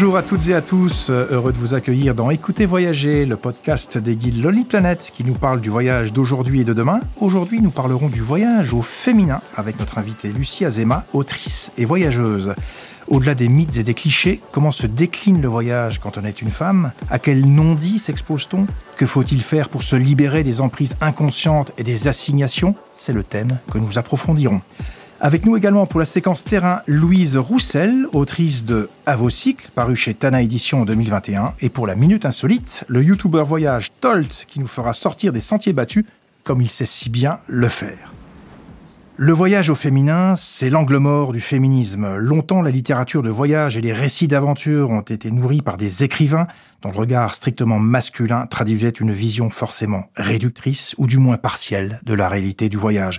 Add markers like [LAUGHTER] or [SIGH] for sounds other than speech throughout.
Bonjour à toutes et à tous, heureux de vous accueillir dans Écoutez Voyager, le podcast des guides Lonely Planet qui nous parle du voyage d'aujourd'hui et de demain. Aujourd'hui, nous parlerons du voyage au féminin avec notre invitée Lucie Azema, autrice et voyageuse. Au-delà des mythes et des clichés, comment se décline le voyage quand on est une femme? À quel non-dit s'expose-t-on? Que faut-il faire pour se libérer des emprises inconscientes et des assignations? C'est le thème que nous approfondirons. Avec nous également pour la séquence terrain, Louise Roussel, autrice de À vos cycles, paru chez Tana Édition en 2021. Et pour la Minute Insolite, le youtubeur voyage Tolt, qui nous fera sortir des sentiers battus, comme il sait si bien le faire. Le voyage au féminin, c'est l'angle mort du féminisme. Longtemps, la littérature de voyage et les récits d'aventure ont été nourris par des écrivains dont le regard strictement masculin traduisait une vision forcément réductrice ou du moins partielle de la réalité du voyage.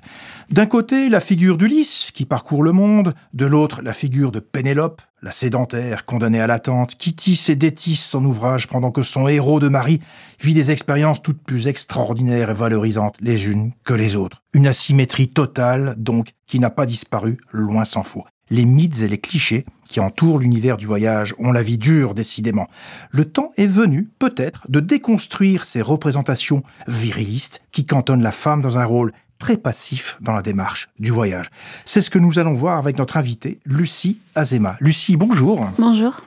D'un côté, la figure d'Ulysse qui parcourt le monde, de l'autre, la figure de Pénélope, la sédentaire condamnée à l'attente, qui tisse et détisse son ouvrage pendant que son héros de mari vit des expériences toutes plus extraordinaires et valorisantes les unes que les autres. Une asymétrie totale, donc, qui n'a pas disparu, loin s'en faut les mythes et les clichés qui entourent l'univers du voyage ont la vie dure, décidément. Le temps est venu, peut-être, de déconstruire ces représentations virilistes qui cantonnent la femme dans un rôle très passif dans la démarche du voyage. C'est ce que nous allons voir avec notre invitée, Lucie Azema. Lucie, bonjour. Bonjour.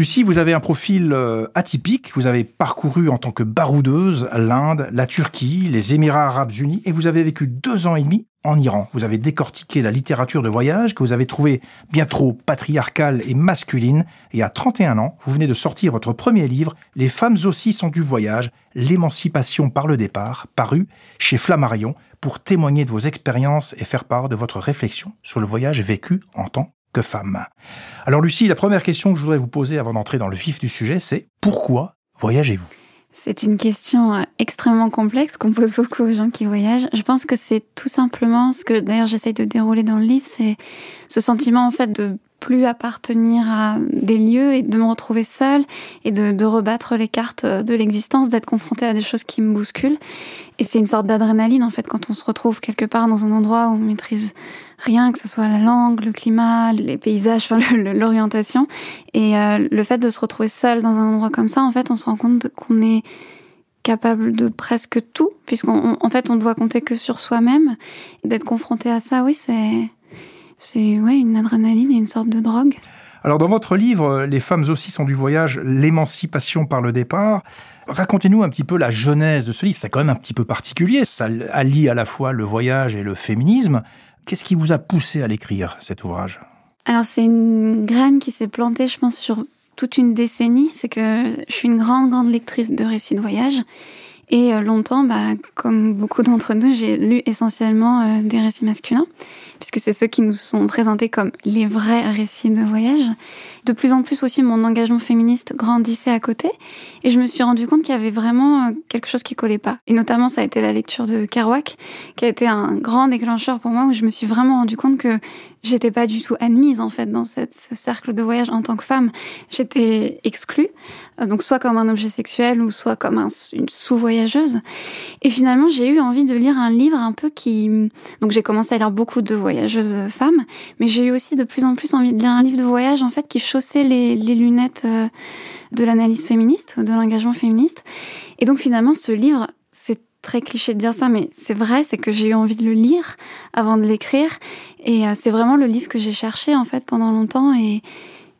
Lucie, vous avez un profil euh, atypique. Vous avez parcouru en tant que baroudeuse l'Inde, la Turquie, les Émirats arabes unis et vous avez vécu deux ans et demi en Iran. Vous avez décortiqué la littérature de voyage que vous avez trouvée bien trop patriarcale et masculine. Et à 31 ans, vous venez de sortir votre premier livre, Les femmes aussi sont du voyage, l'émancipation par le départ, paru chez Flammarion, pour témoigner de vos expériences et faire part de votre réflexion sur le voyage vécu en tant que femme. Alors Lucie, la première question que je voudrais vous poser avant d'entrer dans le vif du sujet, c'est pourquoi voyagez-vous? C'est une question euh, extrêmement complexe qu'on pose beaucoup aux gens qui voyagent. Je pense que c'est tout simplement ce que d'ailleurs j'essaye de dérouler dans le livre, c'est ce sentiment en fait de plus appartenir à des lieux et de me retrouver seule et de, de rebattre les cartes de l'existence, d'être confrontée à des choses qui me bousculent. Et c'est une sorte d'adrénaline en fait quand on se retrouve quelque part dans un endroit où on maîtrise rien, que ce soit la langue, le climat, les paysages, l'orientation. Et euh, le fait de se retrouver seule dans un endroit comme ça, en fait, on se rend compte qu'on est capable de presque tout, puisqu'en en fait on doit compter que sur soi-même. D'être confronté à ça, oui, c'est c'est ouais, une adrénaline et une sorte de drogue. Alors dans votre livre, Les femmes aussi sont du voyage, l'émancipation par le départ, racontez-nous un petit peu la genèse de ce livre. C'est quand même un petit peu particulier, ça allie à la fois le voyage et le féminisme. Qu'est-ce qui vous a poussé à l'écrire, cet ouvrage? Alors c'est une graine qui s'est plantée, je pense, sur toute une décennie. C'est que je suis une grande, grande lectrice de récits de voyage. Et euh, longtemps, bah, comme beaucoup d'entre nous, j'ai lu essentiellement euh, des récits masculins, puisque c'est ceux qui nous sont présentés comme les vrais récits de voyage. De plus en plus aussi, mon engagement féministe grandissait à côté, et je me suis rendu compte qu'il y avait vraiment euh, quelque chose qui collait pas. Et notamment, ça a été la lecture de Kerouac, qui a été un grand déclencheur pour moi, où je me suis vraiment rendu compte que j'étais pas du tout admise en fait dans cette, ce cercle de voyage en tant que femme. J'étais exclue, donc soit comme un objet sexuel ou soit comme un, une sous-voyageuse. Et finalement, j'ai eu envie de lire un livre un peu qui... Donc j'ai commencé à lire beaucoup de voyageuses femmes, mais j'ai eu aussi de plus en plus envie de lire un livre de voyage en fait qui chaussait les, les lunettes euh, de l'analyse féministe, de l'engagement féministe. Et donc finalement, ce livre, c'est très cliché de dire ça, mais c'est vrai, c'est que j'ai eu envie de le lire avant de l'écrire. Et euh, c'est vraiment le livre que j'ai cherché, en fait, pendant longtemps. Et,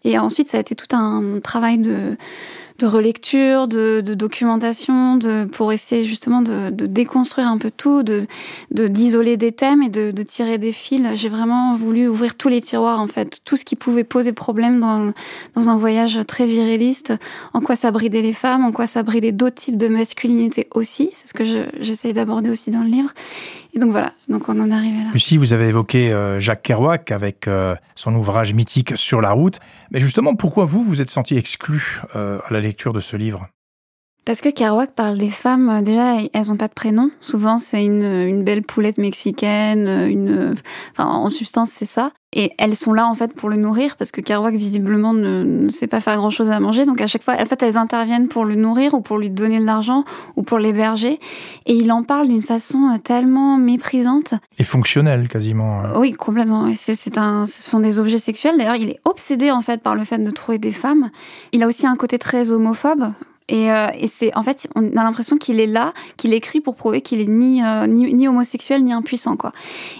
et ensuite, ça a été tout un travail de, de relecture, de, documentation, pour essayer justement de, déconstruire un peu tout, de d'isoler des thèmes et de, tirer des fils. J'ai vraiment voulu ouvrir tous les tiroirs en fait, tout ce qui pouvait poser problème dans, dans un voyage très viriliste, en quoi ça bridait les femmes, en quoi ça bridait d'autres types de masculinité aussi. C'est ce que j'essaye d'aborder aussi dans le livre. Et donc voilà, donc on en est arrivé là. Lucie, vous avez évoqué euh, Jacques Kerouac avec euh, son ouvrage mythique Sur la route. Mais justement, pourquoi vous vous êtes senti exclu euh, à la lecture de ce livre Parce que Kerouac parle des femmes, euh, déjà, elles n'ont pas de prénom. Souvent, c'est une, une, belle poulette mexicaine, une, enfin, en substance, c'est ça. Et elles sont là, en fait, pour le nourrir, parce que Kerouac, visiblement, ne, ne sait pas faire grand chose à manger. Donc, à chaque fois, en fait, elles interviennent pour le nourrir, ou pour lui donner de l'argent, ou pour l'héberger. Et il en parle d'une façon euh, tellement méprisante. Et fonctionnelle, quasiment. Hein. Oui, complètement. C'est un, ce sont des objets sexuels. D'ailleurs, il est obsédé, en fait, par le fait de trouver des femmes. Il a aussi un côté très homophobe. Et, euh, et c'est en fait, on a l'impression qu'il est là, qu'il écrit pour prouver qu'il est ni, euh, ni, ni homosexuel ni impuissant quoi.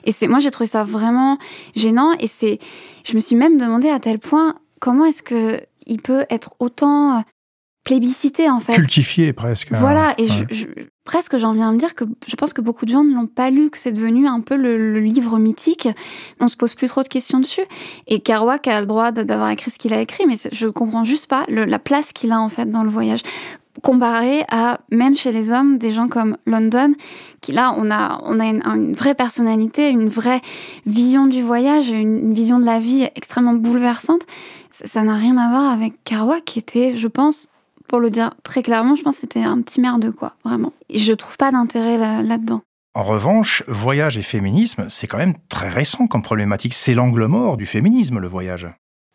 Et c'est moi j'ai trouvé ça vraiment gênant et c'est, je me suis même demandé à tel point comment est-ce que il peut être autant euh, plébiscité en fait. Cultifié presque. Hein. Voilà, et je, presque j'en viens à me dire que je pense que beaucoup de gens ne l'ont pas lu, que c'est devenu un peu le, livre mythique. On se pose plus trop de questions dessus. Et Kerouac a le droit d'avoir écrit ce qu'il a écrit, mais je comprends juste pas la place qu'il a en fait dans le voyage comparé à même chez les hommes des gens comme London qui là on a on a une, vraie personnalité une vraie vision du voyage une, vision de la vie extrêmement bouleversante ça n'a rien à voir avec Kerouac qui était je pense pour le dire très clairement, je pense que c'était un petit merde, quoi, vraiment. Et je trouve pas d'intérêt là-dedans. en revanche, voyage et féminisme, c'est quand même très récent comme problématique. C'est l'angle mort du féminisme, le voyage.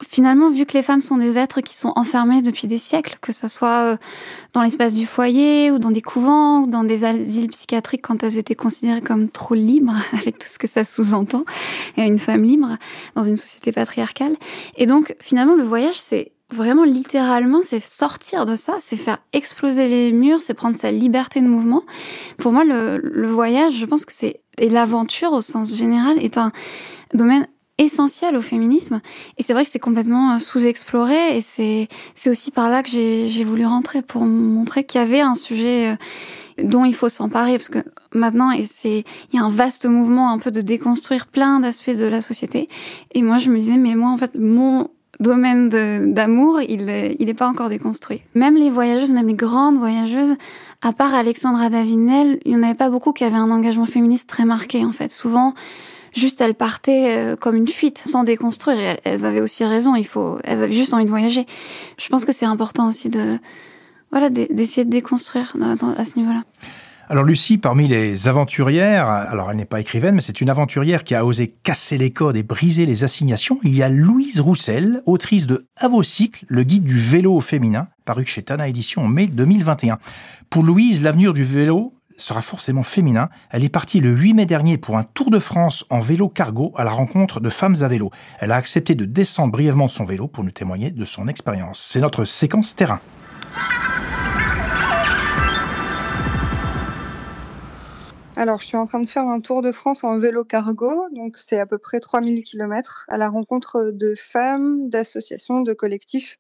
Finalement, vu que les femmes sont des êtres qui sont enfermés depuis des siècles, que ce soit euh, dans l'espace du foyer ou dans des couvents ou dans des asiles psychiatriques quand elles étaient considérées comme trop libres, [LAUGHS] avec tout ce que ça sous-entend, une femme libre dans une société patriarcale. Et donc, finalement, le voyage, c'est vraiment littéralement, c'est sortir de ça, c'est faire exploser les murs, c'est prendre sa liberté de mouvement. Pour moi, le, voyage, je pense que c'est et l'aventure au sens général est un domaine essentiel au féminisme. Et c'est vrai que c'est complètement euh, sous-exploré et c'est c'est aussi par là que j'ai voulu rentrer pour montrer qu'il y avait un sujet euh, dont il faut s'emparer parce que maintenant et c'est il y a un vaste mouvement un peu de déconstruire plein d'aspects de la société et moi je me disais mais moi en fait mon domaine d'amour, il n'est est pas encore déconstruit. Même les voyageuses, même les grandes voyageuses, à part Alexandra Davinel, il n'y en avait pas beaucoup qui avaient un engagement féministe très marqué, en fait. Souvent, juste elles partaient euh, comme une fuite, sans déconstruire. elles avaient aussi raison, il faut, elles avaient juste envie de voyager. Je pense que c'est important aussi de, voilà, d'essayer de déconstruire à ce niveau-là. Alors Lucie, parmi les aventurières, alors elle n'est pas écrivaine, mais c'est une aventurière qui a osé casser les codes et briser les assignations. Il y a Louise Roussel, autrice de Avocycle, le guide du vélo au féminin, paru chez Tana Édition en mai 2021. Pour Louise, l'avenir du vélo sera forcément féminin. Elle est partie le 8 mai dernier pour un tour de France en vélo cargo à la rencontre de femmes à vélo. Elle a accepté de descendre brièvement de son vélo pour nous témoigner de son expérience. C'est notre séquence terrain. Alors, je suis en train de faire un tour de France en vélo cargo, donc c'est à peu près 3000 km, à la rencontre de femmes, d'associations, de collectifs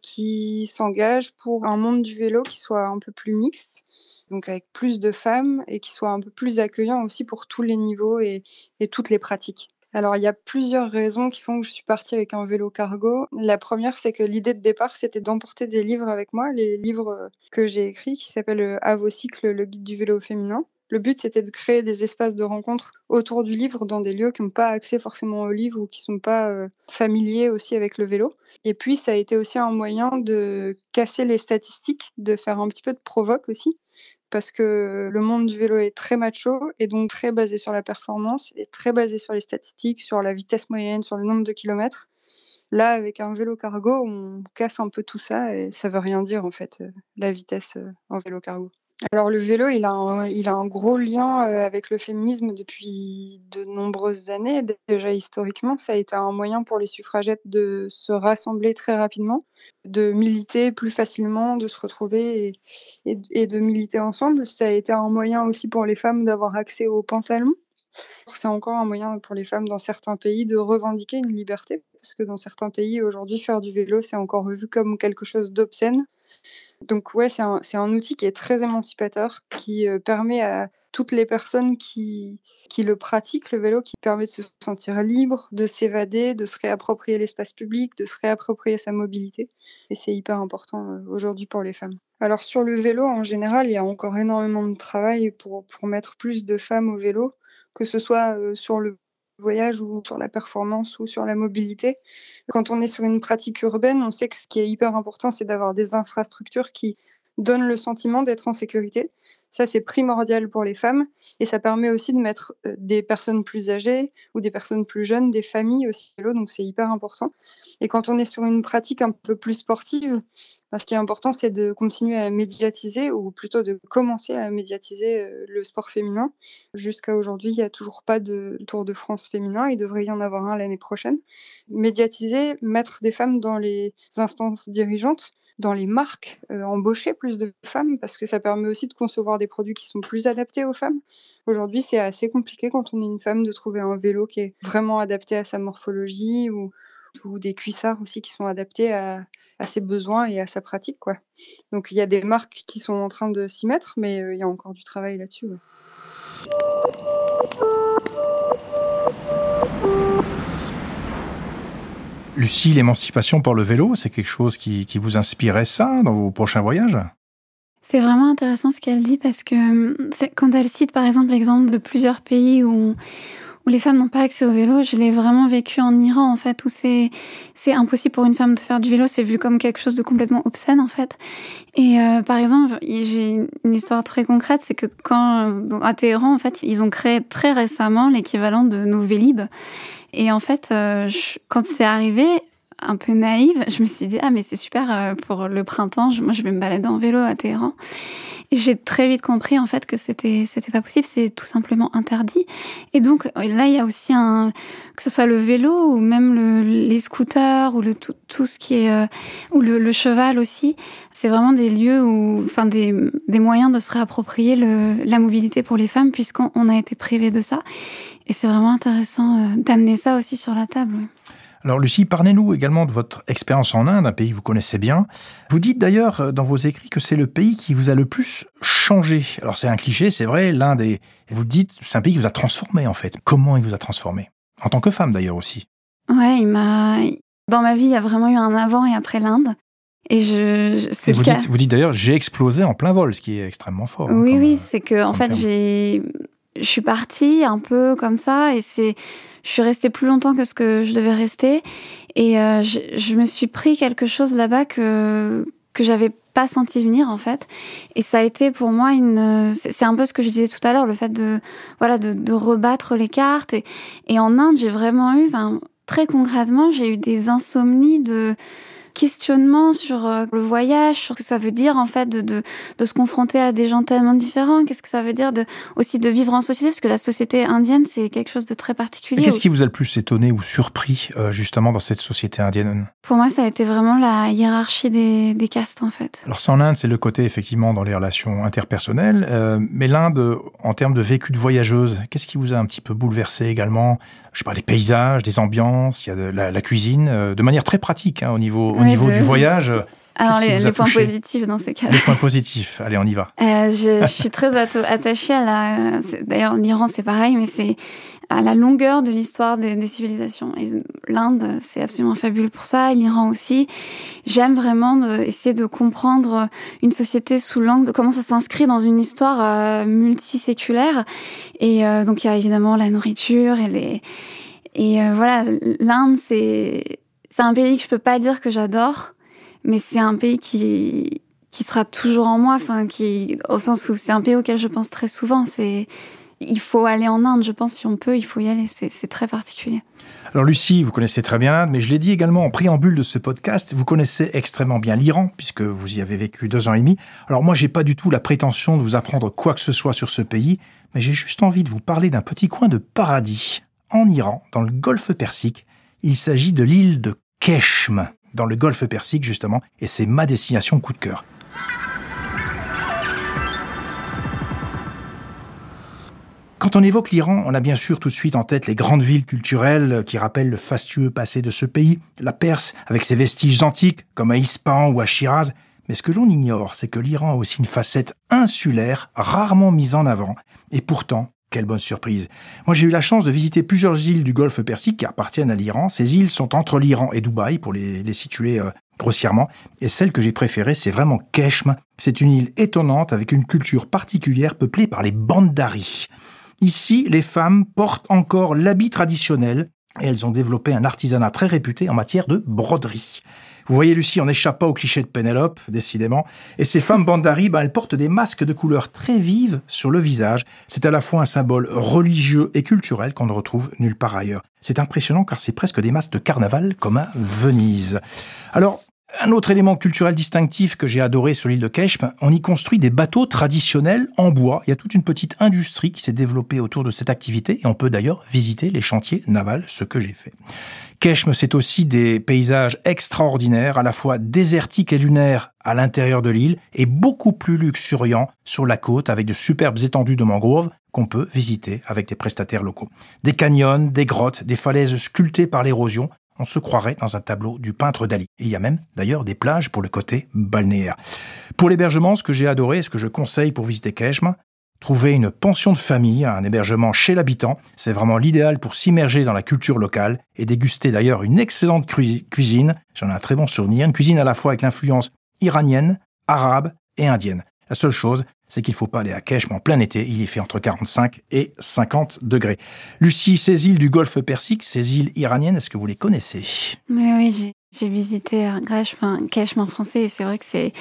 qui s'engagent pour un monde du vélo qui soit un peu plus mixte, donc avec plus de femmes et qui soit un peu plus accueillant aussi pour tous les niveaux et, toutes les pratiques. Alors, il y a plusieurs raisons qui font que je suis partie avec un vélo cargo. La première, c'est que l'idée de départ, c'était d'emporter des livres avec moi, les livres que j'ai écrits, qui s'appellent À vos cycles, le guide du vélo féminin. Le but, c'était de créer des espaces de rencontre autour du livre dans des lieux qui n'ont pas accès forcément au livre ou qui ne sont pas euh, familiers aussi avec le vélo. Et puis, ça a été aussi un moyen de casser les statistiques, de faire un petit peu de provoque aussi, parce que le monde du vélo est très macho et donc très basé sur la performance et très basé sur les statistiques, sur la vitesse moyenne, sur le nombre de kilomètres. Là, avec un vélo cargo, on casse un peu tout ça et ça veut rien dire en fait, euh, la vitesse euh, en vélo cargo. Alors le vélo, il a un, a un gros lien euh, avec le féminisme depuis de nombreuses années. Déjà historiquement, ça a été un moyen pour les suffragettes de se rassembler très rapidement, de militer plus facilement, de se retrouver et, et, de militer ensemble. Ça a été un moyen aussi pour les femmes d'avoir accès aux pantalons. C'est encore un moyen pour les femmes dans certains pays de revendiquer une liberté, parce que dans certains pays aujourd'hui, faire du vélo, c'est encore vu comme quelque chose d'obscène. Donc ouais, c'est un, un, outil qui est très émancipateur, qui euh, permet à toutes les personnes qui, qui le pratiquent, le vélo, qui permet de se sentir libre, de s'évader, de se réapproprier l'espace public, de se réapproprier sa mobilité. Et c'est hyper important euh, aujourd'hui pour les femmes. Alors sur le vélo, en général, il y a encore énormément de travail pour, pour mettre plus de femmes au vélo, que ce soit euh, sur le voyage ou sur la performance ou sur la mobilité. Quand on est sur une pratique urbaine, on sait que ce qui est hyper important, c'est d'avoir des infrastructures qui donne le sentiment d'être en sécurité. Ça, c'est primordial pour les femmes et ça permet aussi de mettre euh, des personnes plus âgées ou des personnes plus jeunes, des familles aussi à vélo, donc c'est hyper important. Et quand on est sur une pratique un peu plus sportive, ben, ce qui est important, c'est de continuer à médiatiser ou plutôt de commencer à médiatiser euh, le sport féminin. Jusqu'à aujourd'hui, il n'y a toujours pas de Tour de France féminin, il devrait y en avoir un l'année prochaine. Médiatiser, mettre des femmes dans les instances dirigeantes, dans les marques, euh, embaucher plus de femmes parce que ça permet aussi de concevoir des produits qui sont plus adaptés aux femmes. Aujourd'hui, c'est assez compliqué quand on est une femme de trouver un vélo qui est vraiment adapté à sa morphologie ou, des cuissards aussi qui sont adaptés à, ses besoins et à sa pratique. Donc il y a des marques qui sont en train de s'y mettre, mais euh, il y a encore du travail là-dessus. Lucie, l'émancipation par le vélo, c'est quelque chose qui, qui vous inspirait ça dans vos prochains voyages? C'est vraiment intéressant ce qu'elle dit parce que quand elle cite par exemple l'exemple de plusieurs pays où, où les femmes n'ont pas accès au vélo, je l'ai vraiment vécu en Iran en fait, où c'est c'est impossible pour une femme de faire du vélo, c'est vu comme quelque chose de complètement obscène en fait. Et euh, par exemple, j'ai une histoire très concrète, c'est que quand à Téhéran en fait, ils ont créé très récemment l'équivalent de nos Vélib. Et en fait, euh, quand c'est arrivé, un peu naïve, je me suis dit ah mais c'est super euh, pour le printemps, moi je vais me balader en vélo à Téhéran. Et j'ai très vite compris en fait que c'était c'était pas possible, c'est tout simplement interdit. Et donc là il y a aussi un que ce soit le vélo ou même le, les scooters ou le tout, tout ce qui est euh, ou le, le, cheval aussi, c'est vraiment des lieux où enfin des des moyens de se réapproprier le, la mobilité pour les femmes puisqu'on a été privé de ça. Et c'est vraiment intéressant euh, d'amener ça aussi sur la table. Alors Lucie, parlez-nous également de votre expérience en Inde, un pays que vous connaissez bien. Vous dites d'ailleurs euh, dans vos écrits que c'est le pays qui vous a le plus changé. Alors c'est un cliché, c'est vrai, l'Inde est... Vous dites, c'est un pays qui vous a transformé en fait. Comment il vous a transformé? En tant que femme d'ailleurs aussi. Ouais, il m'a... Dans ma vie, il y a vraiment eu un avant et après l'Inde. Et je, c'est vous, dites, vous dites d'ailleurs, j'ai explosé en plein vol, ce qui est extrêmement fort. Oui, oui, euh, c'est que en fait, j'ai, je suis partie un peu comme ça, et c'est, je suis restée plus longtemps que ce que je devais rester. Et euh, je, je, me suis pris quelque chose là-bas que, que j'avais pas senti venir en fait. Et ça a été pour moi une. C'est un peu ce que je disais tout à l'heure, le fait de, voilà, de, de rebattre les cartes. Et, et en Inde, j'ai vraiment eu, enfin, très concrètement, j'ai eu des insomnies de questionnement sur euh, le voyage, sur ce que ça veut dire en fait de, de, de se confronter à des gens tellement différents, qu'est-ce que ça veut dire de, aussi de vivre en société, parce que la société indienne, c'est quelque chose de très particulier. Qu'est-ce qui vous a le plus étonné ou surpris euh, justement dans cette société indienne? Pour moi, ça a été vraiment la hiérarchie des, des castes en fait. Alors ça en Inde, c'est le côté effectivement dans les relations interpersonnelles, euh, mais l'Inde, en termes de vécu de voyageuse, qu'est-ce qui vous a un petit peu bouleversé également? Je sais pas, les paysages, des ambiances, il y a de la, la cuisine, euh, de manière très pratique hein, au niveau, au niveau du voyage. Alors, les, les points positifs dans ces cas-là. Les points positifs, allez, on y va. Euh, je, je, suis très attachée à la. D'ailleurs, l'Iran, c'est pareil, mais c'est à la longueur de l'histoire des, des, civilisations. Et l'Inde, c'est absolument fabuleux pour ça, l'Iran aussi. J'aime vraiment de, essayer de comprendre une société sous l'angle de comment ça s'inscrit dans une histoire euh, multiséculaire. Et euh, donc, il y a évidemment la nourriture et les. Et voilà, l'Inde, c'est c'est un pays que je peux pas dire que j'adore, mais c'est un pays qui qui sera toujours en moi, enfin qui au sens où c'est un pays auquel je pense très souvent. C'est il faut aller en Inde, je pense si on peut, il faut y aller. C'est très particulier. Alors Lucie, vous connaissez très bien l'Inde, mais je l'ai dit également en préambule de ce podcast, vous connaissez extrêmement bien l'Iran, puisque vous y avez vécu deux ans et demi. Alors moi, j'ai pas du tout la prétention de vous apprendre quoi que ce soit sur ce pays, mais j'ai juste envie de vous parler d'un petit coin de paradis. En Iran, dans le golfe Persique, il s'agit de l'île de Keshm, dans le golfe Persique justement, et c'est ma destination coup de cœur. Quand on évoque l'Iran, on a bien sûr tout de suite en tête les grandes villes culturelles qui rappellent le fastueux passé de ce pays, la Perse avec ses vestiges antiques comme à Ispahan ou à Shiraz. Mais ce que l'on ignore, c'est que l'Iran a aussi une facette insulaire rarement mise en avant. Et pourtant, quelle bonne surprise. Moi, j'ai eu la chance de visiter plusieurs îles du golfe Persique qui appartiennent à l'Iran. Ces îles sont entre l'Iran et Dubaï, pour les, situer euh, grossièrement. Et celle que j'ai préférée, c'est vraiment Keshm. C'est une île étonnante avec une culture particulière peuplée par les Bandaris. Ici, les femmes portent encore l'habit traditionnel, et elles ont développé un artisanat très réputé en matière de broderie. Vous voyez, Lucie, on n'échappe pas au cliché de Pénélope, décidément. Et ces femmes bandari, ben, elles portent des masques de couleurs très vives sur le visage. C'est à la fois un symbole religieux et culturel qu'on ne retrouve nulle part ailleurs. C'est impressionnant car c'est presque des masques de carnaval comme à Venise. Alors, un autre élément culturel distinctif que j'ai adoré sur l'île de Keshme, on y construit des bateaux traditionnels en bois. Il y a toute une petite industrie qui s'est développée autour de cette activité et on peut d'ailleurs visiter les chantiers navals, ce que j'ai fait. Keshme, c'est aussi des paysages extraordinaires, à la fois désertiques et lunaires à l'intérieur de l'île et beaucoup plus luxuriants sur la côte avec de superbes étendues de mangroves qu'on peut visiter avec des prestataires locaux. Des canyons, des grottes, des falaises sculptées par l'érosion, on se croirait dans un tableau du peintre Dali. Et il y a même d'ailleurs des plages pour le côté balnéaire. Pour l'hébergement, ce que j'ai adoré, ce que je conseille pour visiter Keshme, trouver une pension de famille, un hébergement chez l'habitant, c'est vraiment l'idéal pour s'immerger dans la culture locale et déguster d'ailleurs une excellente cuisine. J'en ai un très bon souvenir, une cuisine à la fois avec l'influence iranienne, arabe et indienne. La seule chose, c'est qu'il ne faut pas aller à Kesh, en plein été, il y fait entre 45 et 50 degrés. Lucie, ces îles du golfe Persique, ces îles iraniennes, est-ce que vous les connaissez? Oui, oui, j'ai visité Grèche, enfin, en français, c'est vrai que c'est...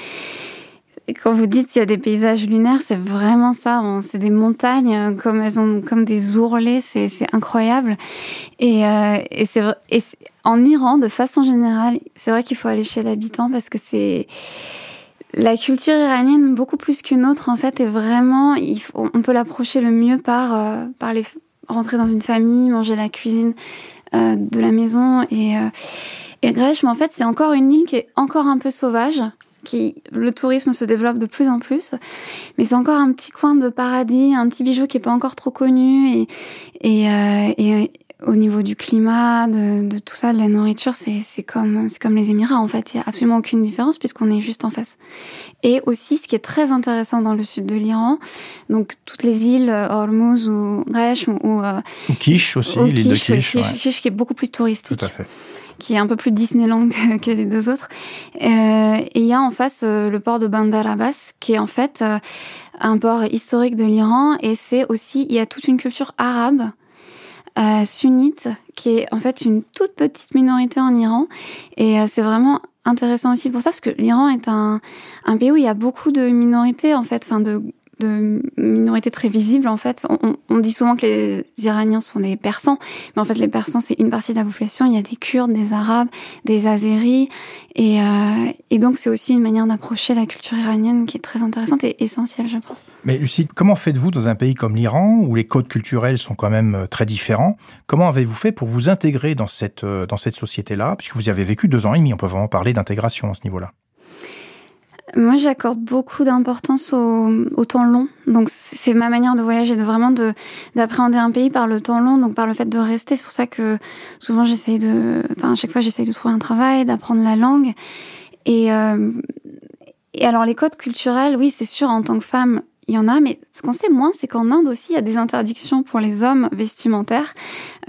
Quand vous dites qu'il y a des paysages lunaires, c'est vraiment ça. C'est des montagnes euh, comme elles ont comme des ourlets, c'est incroyable. Et, euh, et c'est en Iran, de façon générale, c'est vrai qu'il faut aller chez l'habitant parce que c'est la culture iranienne, beaucoup plus qu'une autre, en fait, est vraiment, on peut l'approcher le mieux par, euh, par les, rentrer dans une famille, manger la cuisine de la maison. Et, et Grèche, mais en fait, c'est encore une île qui est encore un peu sauvage. Qui, le tourisme se développe de plus en plus, mais c'est encore un petit coin de paradis, un petit bijou qui est pas encore trop connu et, et, euh, et au niveau du climat, de, de, tout ça, de la nourriture, c'est comme, comme les Émirats en fait. Il n'y a absolument aucune différence puisqu'on est juste en face. Et aussi, ce qui est très intéressant dans le sud de l'Iran, donc toutes les îles, euh, Hormuz ou Resh ou, euh, ou Kish aussi, l'île de Kish, Kish, Kish, qui est beaucoup plus touristique. Tout à fait qui est un peu plus Disneyland que les deux autres. Euh, et il y a en face euh, le port de Bandar Abbas, qui est en fait euh, un port historique de l'Iran. Et c'est aussi, il y a toute une culture arabe euh, sunnite, qui est en fait une toute petite minorité en Iran. Et c'est vraiment intéressant aussi pour ça, parce que l'Iran est un, un pays où il y a beaucoup de minorités, en fait, enfin de de minorités très visibles en fait. On, on, dit souvent que les Iraniens sont des Persans, mais en fait les Persans c'est une partie de la population. Il y a des Kurdes, des Arabes, des Azéris, et, euh, et donc c'est aussi une manière d'approcher la culture iranienne qui est très intéressante et essentielle, je pense. Mais Lucie, comment faites-vous dans un pays comme l'Iran où les codes culturels sont quand même euh, très différents? Comment avez-vous fait pour vous intégrer dans cette euh, dans cette société-là, puisque vous y avez vécu deux ans et demi On peut vraiment parler d'intégration à ce niveau-là. Moi, j'accorde beaucoup d'importance au, au, temps long. Donc, c'est ma manière de voyager, de vraiment de d'appréhender un pays par le temps long, donc par le fait de rester. C'est pour ça que souvent j'essaye de, enfin, à chaque fois j'essaye de trouver un travail, d'apprendre la langue. Et euh, et alors les codes culturels, oui, c'est sûr, en tant que femme, il y en a, mais ce qu'on sait moins, c'est qu'en Inde aussi, il y a des interdictions pour les hommes vestimentaires.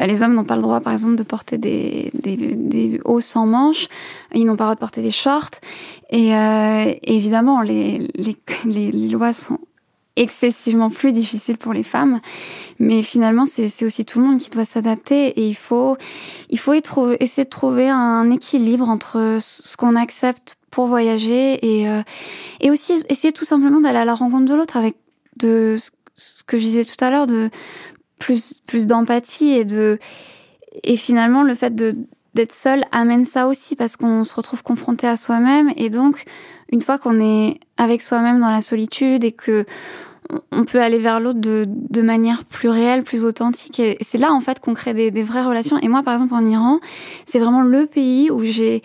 Euh, les hommes n'ont pas le droit, par exemple, de porter des, des, des hauts sans manches. Ils n'ont pas le droit de porter des shorts. Et euh, évidemment, les, les, les, lois sont excessivement plus difficiles pour les femmes. Mais finalement, c'est aussi tout le monde qui doit s'adapter et il faut, il faut essayer de trouver un équilibre entre ce qu'on accepte pour voyager et, euh, et aussi essayer tout simplement d'aller à la rencontre de l'autre avec de ce que je disais tout à l'heure de plus plus d'empathie et de et finalement le fait de d'être seul amène ça aussi parce qu'on se retrouve confronté à soi-même et donc une fois qu'on est avec soi-même dans la solitude et que on peut aller vers l'autre de, de manière plus réelle, plus authentique. Et c'est là, en fait, qu'on crée des, des vraies relations. Et moi, par exemple, en Iran, c'est vraiment le pays où j'ai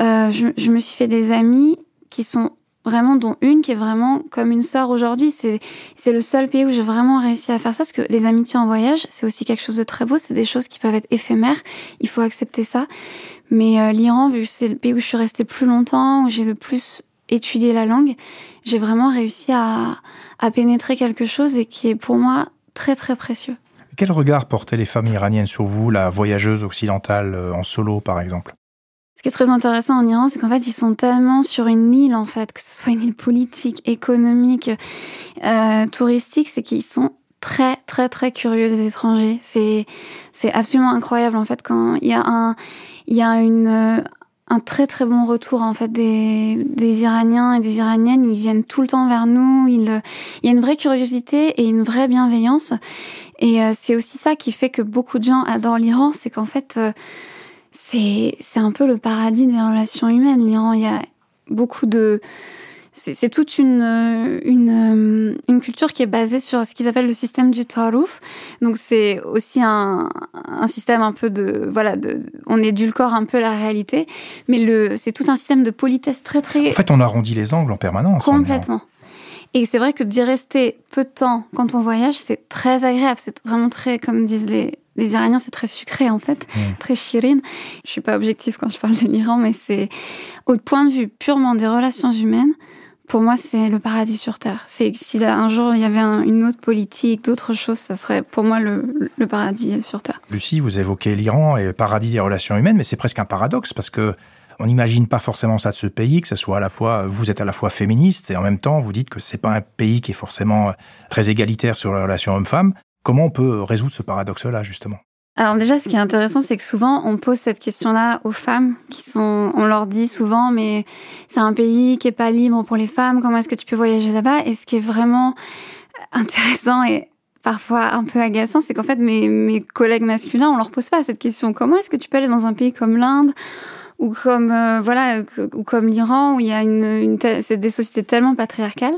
euh, je, je, me suis fait des amis qui sont vraiment, dont une qui est vraiment comme une sœur aujourd'hui. C'est, c'est le seul pays où j'ai vraiment réussi à faire ça, parce que les amitiés en voyage, c'est aussi quelque chose de très beau. C'est des choses qui peuvent être éphémères. Il faut accepter ça. Mais euh, l'Iran, vu que c'est le pays où je suis restée plus longtemps, où j'ai le plus étudié la langue, j'ai vraiment réussi à, à pénétrer quelque chose et qui est pour moi très très précieux. Quel regard portaient les femmes iraniennes sur vous, la voyageuse occidentale euh, en solo par exemple? Ce qui est très intéressant en Iran, c'est qu'en fait, ils sont tellement sur une île, en fait, que ce soit une île politique, économique, euh, touristique, c'est qu'ils sont très très très curieux des étrangers. C'est c'est absolument incroyable en fait quand il y a un il y a une un très très bon retour en fait des, des Iraniens et des Iraniennes. Ils viennent tout le temps vers nous. Il, y a une vraie curiosité et une vraie bienveillance. Et euh, c'est aussi ça qui fait que beaucoup de gens adorent l'Iran, c'est qu'en fait euh, c'est c'est un peu le paradis des relations humaines. L'Iran, il y a beaucoup de c'est toute une, euh, une, euh, une, culture qui est basée sur ce qu'ils appellent le système du Tarouf. Donc c'est aussi un, un, système un peu de voilà, de, on édulcore un peu la réalité, mais le c'est tout un système de politesse très très. En fait, on arrondit les angles en permanence. Complètement. Et c'est vrai que d'y rester peu de temps quand on voyage, c'est très agréable. C'est vraiment très, comme disent les, les Iraniens, c'est très sucré en fait, mm. très chirine. Je suis pas objective quand je parle de l'Iran, mais c'est au point de vue purement des relations humaines pour moi, c'est le paradis sur Terre. C'est si un jour il y avait une autre politique, d'autres choses, ça serait pour moi le, paradis sur Terre. Lucie, vous évoquez l'Iran et le paradis des relations humaines, mais c'est presque un paradoxe parce que on n'imagine pas forcément ça de ce pays, que ce soit à la fois, vous êtes à la fois féministe et en même temps vous dites que c'est pas un pays qui est forcément très égalitaire sur la relation homme-femme. Comment on peut résoudre ce paradoxe-là, justement? Alors déjà, ce qui est intéressant, c'est que souvent, on pose cette question-là aux femmes qui sont, on leur dit souvent, mais c'est un pays qui est pas libre pour les femmes. Comment est-ce que tu peux voyager là-bas? Et ce qui est vraiment intéressant et parfois un peu agaçant, c'est qu'en fait, mes, mes collègues masculins, on leur pose pas cette question. Comment est-ce que tu peux aller dans un pays comme l'Inde ou comme euh, voilà ou comme l'Iran où il y a une, une c'est des sociétés tellement patriarcales?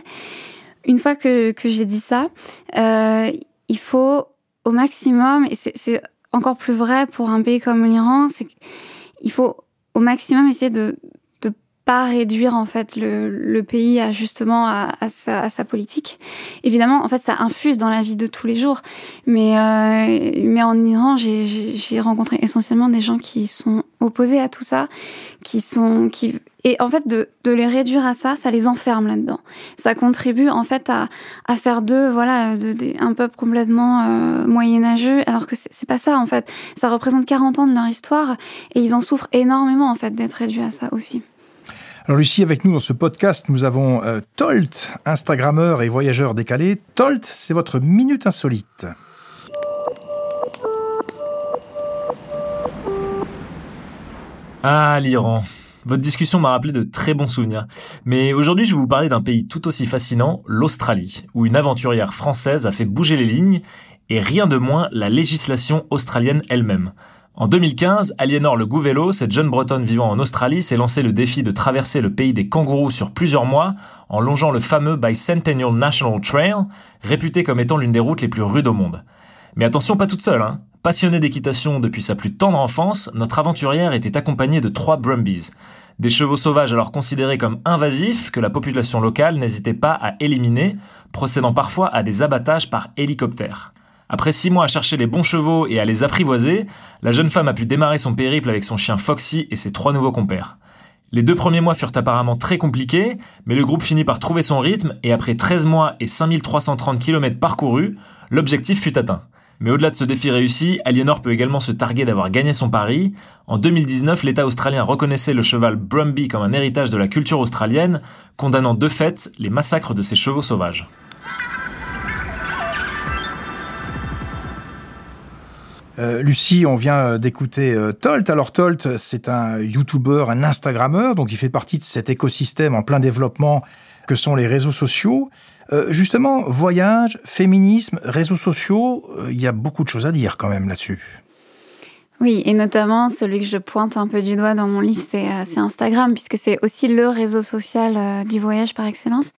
Une fois que que j'ai dit ça, euh, il faut au maximum et c'est encore plus vrai pour un pays comme l'Iran, c'est qu'il faut au maximum essayer de de pas réduire en fait le, le pays à justement à, à, sa, à, sa, politique. Évidemment, en fait, ça infuse dans la vie de tous les jours. Mais euh, mais en Iran, j'ai rencontré essentiellement des gens qui sont opposés à tout ça, qui sont qui et en fait, de, de les réduire à ça, ça les enferme là-dedans. Ça contribue en fait à, à faire d'eux, voilà, de, un peuple complètement euh, moyenâgeux, alors que c'est pas ça en fait. Ça représente 40 ans de leur histoire et ils en souffrent énormément en fait d'être réduits à ça aussi. Alors Lucie, avec nous dans ce podcast, nous avons euh, Tolt, Instagrammeur et voyageur décalé. Tolt, c'est votre minute insolite. Ah, l'Iran. Votre discussion m'a rappelé de très bons souvenirs. Mais aujourd'hui, je vais vous parler d'un pays tout aussi fascinant, l'Australie, où une aventurière française a fait bouger les lignes, et rien de moins la législation australienne elle-même. En 2015, Aliénor Le Gouvello, cette jeune bretonne vivant en Australie, s'est lancé le défi de traverser le pays des kangourous sur plusieurs mois en longeant le fameux Bicentennial National Trail, réputé comme étant l'une des routes les plus rudes au monde. Mais attention, pas toute seule. Hein. Passionnée d'équitation depuis sa plus tendre enfance, notre aventurière était accompagnée de trois Brumbies. Des chevaux sauvages alors considérés comme invasifs que la population locale n'hésitait pas à éliminer, procédant parfois à des abattages par hélicoptère. Après six mois à chercher les bons chevaux et à les apprivoiser, la jeune femme a pu démarrer son périple avec son chien Foxy et ses trois nouveaux compères. Les deux premiers mois furent apparemment très compliqués, mais le groupe finit par trouver son rythme et après 13 mois et 5330 km parcourus, l'objectif fut atteint. Mais au-delà de ce défi réussi, Aliénor peut également se targuer d'avoir gagné son pari. En 2019, l'État australien reconnaissait le cheval Brumby comme un héritage de la culture australienne, condamnant de fait les massacres de ses chevaux sauvages. Euh, Lucie, on vient d'écouter euh, Tolt. Alors Tolt, c'est un YouTuber, un Instagrammeur, donc il fait partie de cet écosystème en plein développement que sont les réseaux sociaux. Euh, justement, voyage, féminisme, réseaux sociaux, euh, il y a beaucoup de choses à dire quand même là-dessus. Oui, et notamment celui que je pointe un peu du doigt dans mon livre, c'est euh, Instagram, puisque c'est aussi le réseau social du voyage par excellence.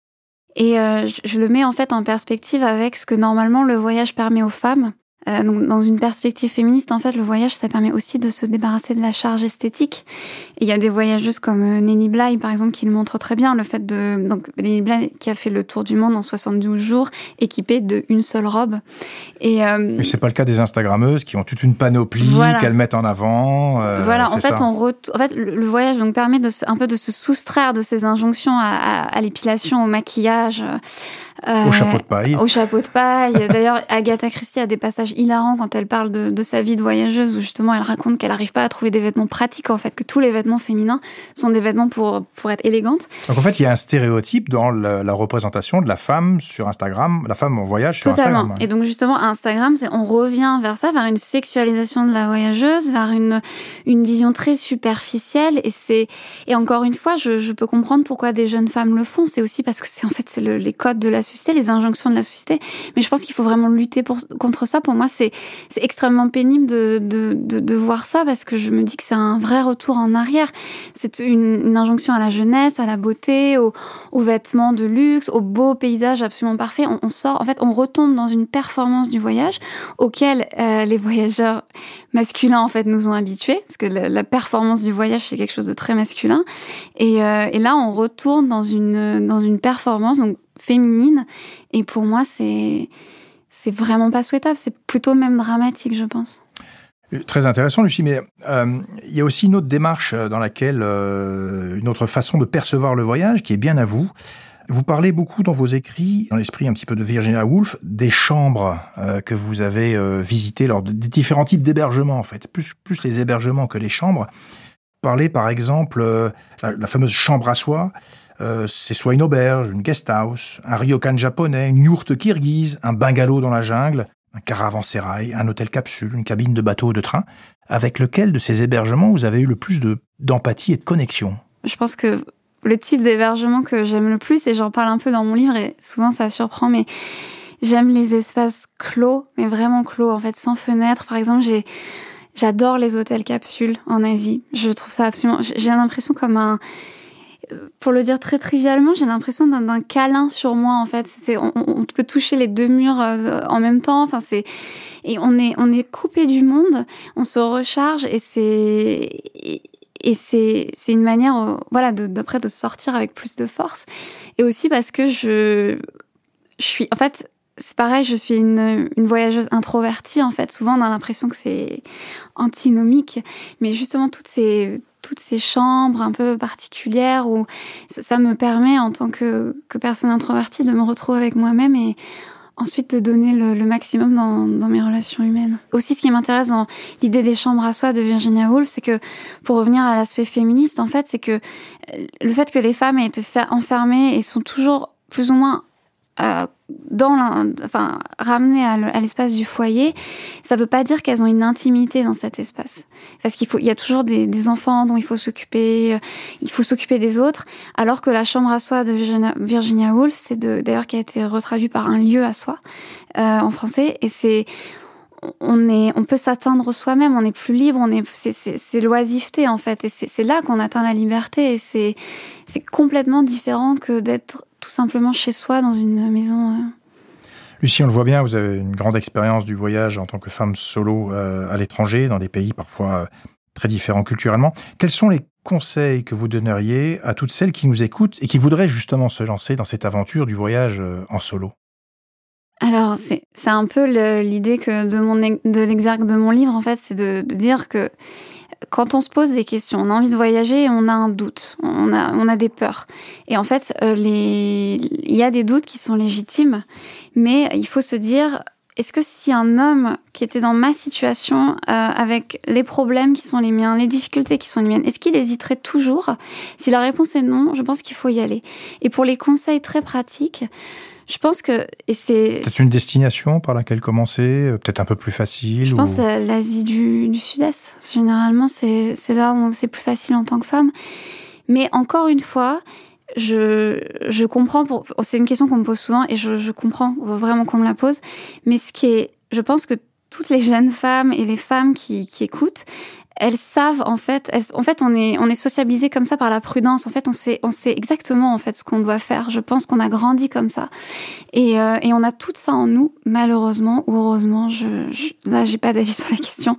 Et je le mets en fait en perspective avec ce que normalement le voyage permet aux femmes. Euh, donc, dans une perspective féministe, en fait, le voyage, ça permet aussi de se débarrasser de la charge esthétique. il y a des voyageuses comme euh, Nenny Bly, par exemple, qui le montrent très bien. Le fait de, donc, Nenny Bly qui a fait le tour du monde en 72 jours, équipée de une seule robe. Et, euh, Mais c'est pas le cas des Instagrammeuses qui ont toute une panoplie qu'elles mettent en avant. Euh, voilà. En fait, on en fait, le voyage donc permet de un peu de se soustraire de ces injonctions à, à, à l'épilation, au maquillage. Euh, au chapeau de paille. Au chapeau de paille. [LAUGHS] D'ailleurs, Agatha Christie a des passages hilarant quand elle parle de, de sa vie de voyageuse, où justement elle raconte qu'elle n'arrive pas à trouver des vêtements pratiques, en fait, que tous les vêtements féminins sont des vêtements pour, pour être élégantes. Donc en fait, il y a un stéréotype dans la, la représentation de la femme sur Instagram, la femme en voyage sur Totalement. Instagram. Et donc justement, Instagram, c'est on revient vers ça, vers une sexualisation de la voyageuse, vers une une vision très superficielle. Et c'est et encore une fois, je, je peux comprendre pourquoi des jeunes femmes le font. C'est aussi parce que c'est en fait c'est le, les codes de la les injonctions de la société. Mais je pense qu'il faut vraiment lutter contre ça. Pour moi, c'est extrêmement pénible de, de, de, voir ça parce que je me dis que c'est un vrai retour en arrière. C'est une, injonction à la jeunesse, à la beauté, aux, vêtements de luxe, aux beaux paysages absolument parfaits. On, sort, en fait, on retombe dans une performance du voyage auquel euh, les voyageurs masculins en fait nous ont habitués, parce que la, la performance du voyage c'est quelque chose de très masculin. Et, euh, et là, on retourne dans une dans une performance donc féminine. Et pour moi, c'est c'est vraiment pas souhaitable. C'est plutôt même dramatique, je pense. Très intéressant, Lucie, mais euh, il y a aussi une autre démarche dans laquelle, euh, une autre façon de percevoir le voyage qui est bien à vous. Vous parlez beaucoup dans vos écrits, dans l'esprit un petit peu de Virginia Woolf, des chambres euh, que vous avez euh, visitées lors de, des différents types d'hébergements, en fait, plus, plus les hébergements que les chambres. Vous parlez par exemple euh, la, la, fameuse chambre à soie, euh, c'est soit une auberge, une guest house, un ryokan japonais, une yourte kirghize, un bungalow dans la jungle, un caravansérail, un hôtel capsule, une cabine de bateau ou de train. Avec lequel de ces hébergements vous avez eu le plus d'empathie et de connexion? Je pense que le type d'hébergement que j'aime le plus, et j'en parle un peu dans mon livre, et souvent ça surprend, mais j'aime les espaces clos, mais vraiment clos, en fait, sans fenêtre. Par exemple, j'ai j'adore les hôtels capsules en Asie. Je trouve ça absolument... J'ai l'impression comme un pour le dire très trivialement, j'ai l'impression d'un câlin sur moi en fait. On, on, peut toucher les deux murs euh, en même temps. Enfin c'est et on est on est coupé du monde, on se recharge et c'est et c'est c'est une manière euh, voilà de d'après de sortir avec plus de force et aussi parce que je je suis en fait c'est pareil, je suis une, une voyageuse introvertie en fait. Souvent, on a l'impression que c'est antinomique, mais justement toutes ces toutes ces chambres un peu particulières où ça me permet en tant que, personne introvertie de me retrouver avec moi-même et ensuite de donner le, maximum dans, dans, mes relations humaines. Aussi, ce qui m'intéresse dans l'idée des chambres à soi de Virginia Woolf, c'est que, pour revenir à l'aspect féministe, en fait, c'est que le fait que les femmes aient été enfermées et sont toujours plus ou moins euh, dans enfin ramenées à l'espace du foyer, ça veut pas dire qu'elles ont une intimité dans cet espace. Parce qu'il faut, il y a toujours des, des enfants dont il faut s'occuper, euh, il faut s'occuper des autres. Alors que la chambre à soi de Virginia, Virginia Woolf, c'est d'ailleurs qui a été retraduit par un lieu à soi euh, en français, et c'est on est, on peut s'atteindre soi-même, on est plus libre, on est, c'est l'oisiveté en fait, et c'est là qu'on atteint la liberté, et c'est, c'est complètement différent que d'être tout simplement chez soi dans une maison. Euh... Lucie, on le voit bien, vous avez une grande expérience du voyage en tant que femme solo euh, à l'étranger, dans des pays parfois euh, très différents culturellement. Quels sont les conseils que vous donneriez à toutes celles qui nous écoutent et qui voudraient justement se lancer dans cette aventure du voyage en solo? Alors, c'est un peu l'idée que de, mon, de l'exergue de mon livre, en fait, c'est de, de, dire que quand on se pose des questions, on a envie de voyager, on a un doute, on a, on a des peurs. Et en fait, euh, il y a des doutes qui sont légitimes, mais il faut se dire, est-ce que si un homme qui était dans ma situation, euh, avec les problèmes qui sont les miens, les difficultés qui sont les miennes, est-ce qu'il hésiterait toujours? Si la réponse est non, je pense qu'il faut y aller. Et pour les conseils très pratiques, je pense que c'est une destination par laquelle commencer, peut-être un peu plus facile. Je ou... pense l'Asie du, du Sud-Est. Généralement, c'est c'est là où c'est plus facile en tant que femme. Mais encore une fois, je je comprends. Pour c'est une question qu'on me pose souvent et je, je comprends vraiment qu'on me la pose. Mais ce qui est, je pense que toutes les jeunes femmes et les femmes qui, qui écoutent, elles savent en fait, elles, en fait on est on est sociabilisé comme ça par la prudence. En fait, on sait on sait exactement en fait ce qu'on doit faire. Je pense qu'on a grandi comme ça et, euh, et on a tout ça en nous, malheureusement ou heureusement. Je, je là j'ai pas d'avis [LAUGHS] sur la question,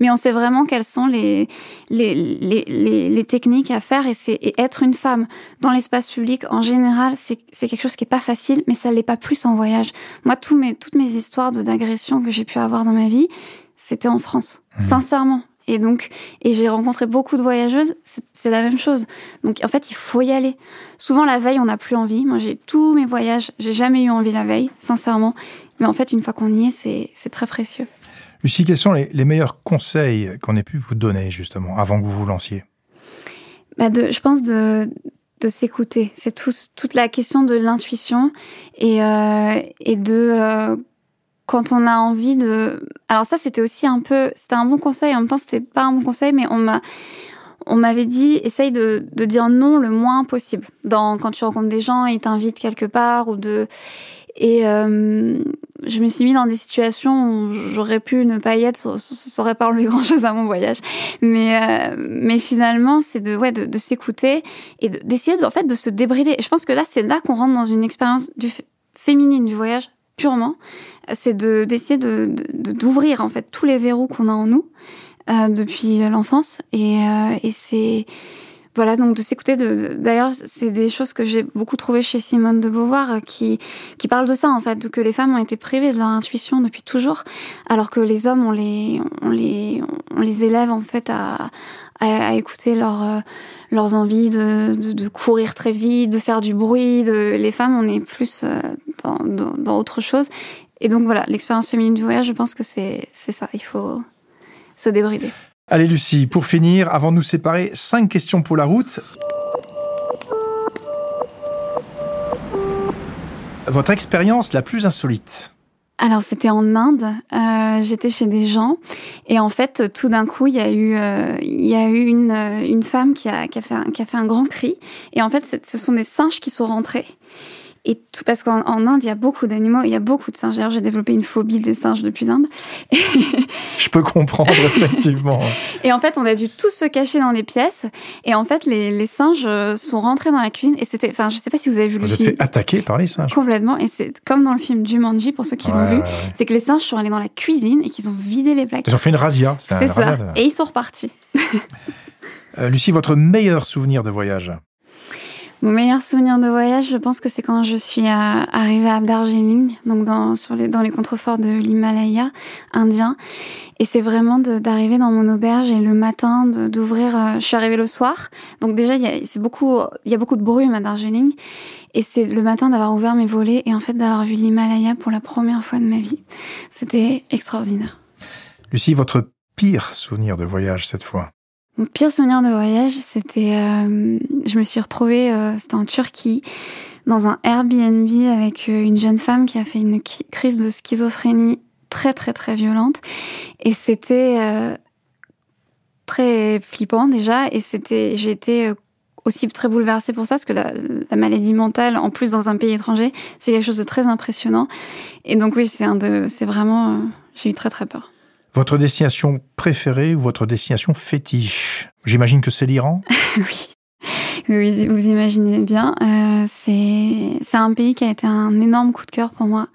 mais on sait vraiment quelles sont les les les, les, les techniques à faire et c'est être une femme dans l'espace public en général c'est c'est quelque chose qui est pas facile, mais ça l'est pas plus en voyage. Moi, tous mes toutes mes histoires de d'agression que j'ai pu avoir dans ma vie, c'était en France. Mmh. Sincèrement, et donc, et j'ai rencontré beaucoup de voyageuses, c'est la même chose. Donc, en fait, il faut y aller. Souvent, la veille, on n'a plus envie. Moi, j'ai tous mes voyages, j'ai jamais eu envie la veille, sincèrement. Mais en fait, une fois qu'on y est, c'est très précieux. Lucie, quels sont les, meilleurs conseils qu'on ait pu vous donner justement avant que vous vous lanciez? Bah de, Je pense de, de s'écouter. C'est tout, toute la question de l'intuition et, euh, et de euh, quand on a envie de. Alors ça, c'était aussi un peu, c'était un bon conseil. En même temps, c'était pas un bon conseil, mais on m'a, on m'avait dit, essaye de, de dire non le moins possible. Dans quand tu rencontres des gens, ils t'invitent quelque part ou de. Et euh, je me suis mis dans des situations où j'aurais pu ne pas y être, ça, ça aurait pas enlevé grand chose à mon voyage. Mais euh, mais finalement, c'est de ouais de, de s'écouter et d'essayer de, en fait de se débrider. Et je pense que là, c'est là qu'on rentre dans une expérience du féminine du voyage purement. C'est de d'essayer de d'ouvrir en fait tous les verrous qu'on a en nous euh, depuis l'enfance et euh, et c'est voilà, donc de s'écouter. De, D'ailleurs, c'est des choses que j'ai beaucoup trouvées chez Simone de Beauvoir euh, qui, qui parle de ça, en fait, que les femmes ont été privées de leur intuition depuis toujours, alors que les hommes, on les, on les, on les élève, en fait, à, à, écouter leur, euh, leurs envies de, de, courir très vite, de faire du bruit. De... Les femmes, on est plus euh, dans, dans, dans autre chose. Et donc voilà, l'expérience féminine du voyage, je pense que c'est ça. Il faut se débrider. Allez Lucie, pour finir, avant de nous séparer, cinq questions pour la route. Votre expérience la plus insolite? Alors c'était en Inde, euh, j'étais chez des gens et en fait tout d'un coup il y a eu euh, il y a eu une, une femme qui a, qui a fait un, qui a fait un grand cri et en fait ce sont des singes qui sont rentrés et tout parce qu'en Inde, il y a beaucoup d'animaux, il y a beaucoup de singes. D'ailleurs, j'ai développé une phobie des singes depuis l'Inde. [LAUGHS] Je peux comprendre, [LAUGHS] effectivement. et en fait, on a dû tous se cacher dans les pièces. Et en fait, les, les singes euh, sont rentrés dans la cuisine. Et c'était, enfin, je sais pas si vous avez vu le film. Vous êtes fait attaquer par les singes. Complètement. Et c'est comme dans le film Jumanji, pour ceux qui l'ont vu. C'est que les singes sont allés dans la cuisine et qu'ils ont vidé les plaques. Ils ont fait une razzia. C'est ça. Et ils sont repartis. euh, Lucie, votre meilleur souvenir de voyage? Mon meilleur souvenir de voyage, je pense que c'est quand je suis arrivée à Darjeeling, donc dans, sur les, dans les contreforts de l'Himalaya indien. Et c'est vraiment d'arriver dans mon auberge et le matin d'ouvrir. Euh, je suis arrivée le soir, donc déjà il a, beaucoup, il y a beaucoup de brume à Darjeeling. Et c'est le matin d'avoir ouvert mes volets et en fait d'avoir vu l'Himalaya pour la première fois de ma vie. C'était extraordinaire. Lucie, votre pire souvenir de voyage cette fois? Mon pire souvenir de voyage, c'était, euh, je me suis retrouvée, euh, c'était en Turquie, dans un Airbnb avec euh, une jeune femme qui a fait une crise de schizophrénie très très très violente, et c'était euh, très flippant déjà, et c'était, j'ai été aussi très bouleversée pour ça, parce que la, la, maladie mentale, en plus dans un pays étranger, c'est quelque chose de très impressionnant, et donc oui, c'est un de, c'est vraiment, j'ai eu très très peur. Votre destination préférée ou votre destination fétiche? J'imagine que c'est l'Iran [LAUGHS] Oui. Vous imaginez bien. Euh, c'est un pays qui a été un énorme coup de cœur pour moi.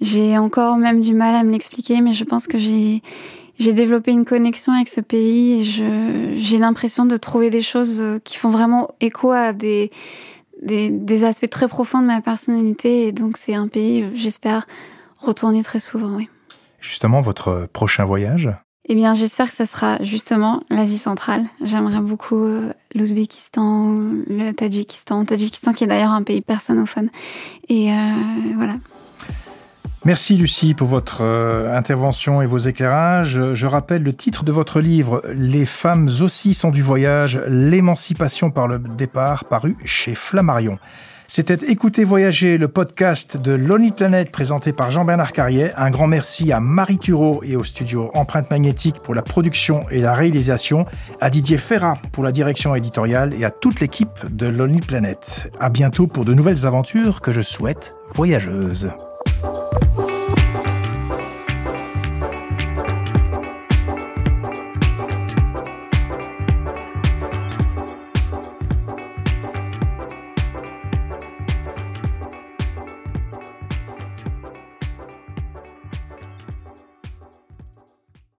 J'ai encore même du mal à me l'expliquer, mais je pense que j'ai développé une connexion avec ce pays et j'ai l'impression de trouver des choses qui font vraiment écho à des, aspects très profonds de ma personnalité. Et donc, c'est un pays, j'espère, retourner très souvent, oui justement votre prochain voyage eh bien, j'espère que ce sera justement l'Asie centrale. J'aimerais beaucoup euh, l'Ouzbékistan, le Tadjikistan, Tadjikistan qui est d'ailleurs un pays persanophone. Et euh, voilà. Merci Lucie pour votre euh, intervention et vos éclairages. Je rappelle le titre de votre livre Les femmes aussi sont du voyage, l'émancipation par le départ, paru chez Flammarion. C'était Écoutez Voyager, le podcast de Lonely Planet présenté par Jean-Bernard Carrier. Un grand merci à Marie Thureau et au studio Empreinte Magnétique pour la production et la réalisation, à Didier Ferrat pour la direction éditoriale et à toute l'équipe de Lonely Planet. À bientôt pour de nouvelles aventures que je souhaite voyageuses.